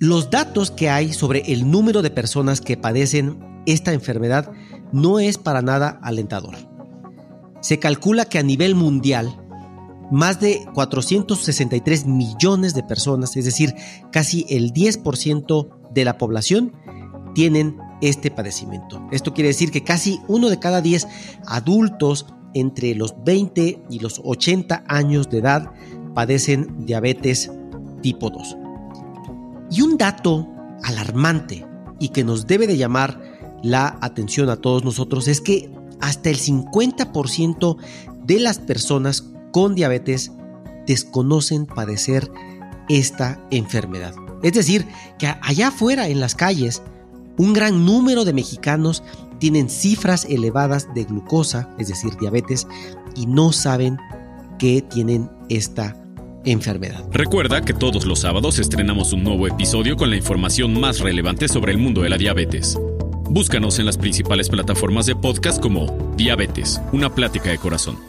Los datos que hay sobre el número de personas que padecen esta enfermedad no es para nada alentador. Se calcula que a nivel mundial, más de 463 millones de personas, es decir, casi el 10% de la población, tienen este padecimiento. Esto quiere decir que casi uno de cada 10 adultos entre los 20 y los 80 años de edad padecen diabetes tipo 2. Y un dato alarmante y que nos debe de llamar la atención a todos nosotros es que hasta el 50% de las personas con diabetes desconocen padecer esta enfermedad. Es decir, que allá afuera en las calles, un gran número de mexicanos tienen cifras elevadas de glucosa, es decir, diabetes, y no saben que tienen esta enfermedad. Recuerda que todos los sábados estrenamos un nuevo episodio con la información más relevante sobre el mundo de la diabetes. Búscanos en las principales plataformas de podcast como Diabetes, una plática de corazón.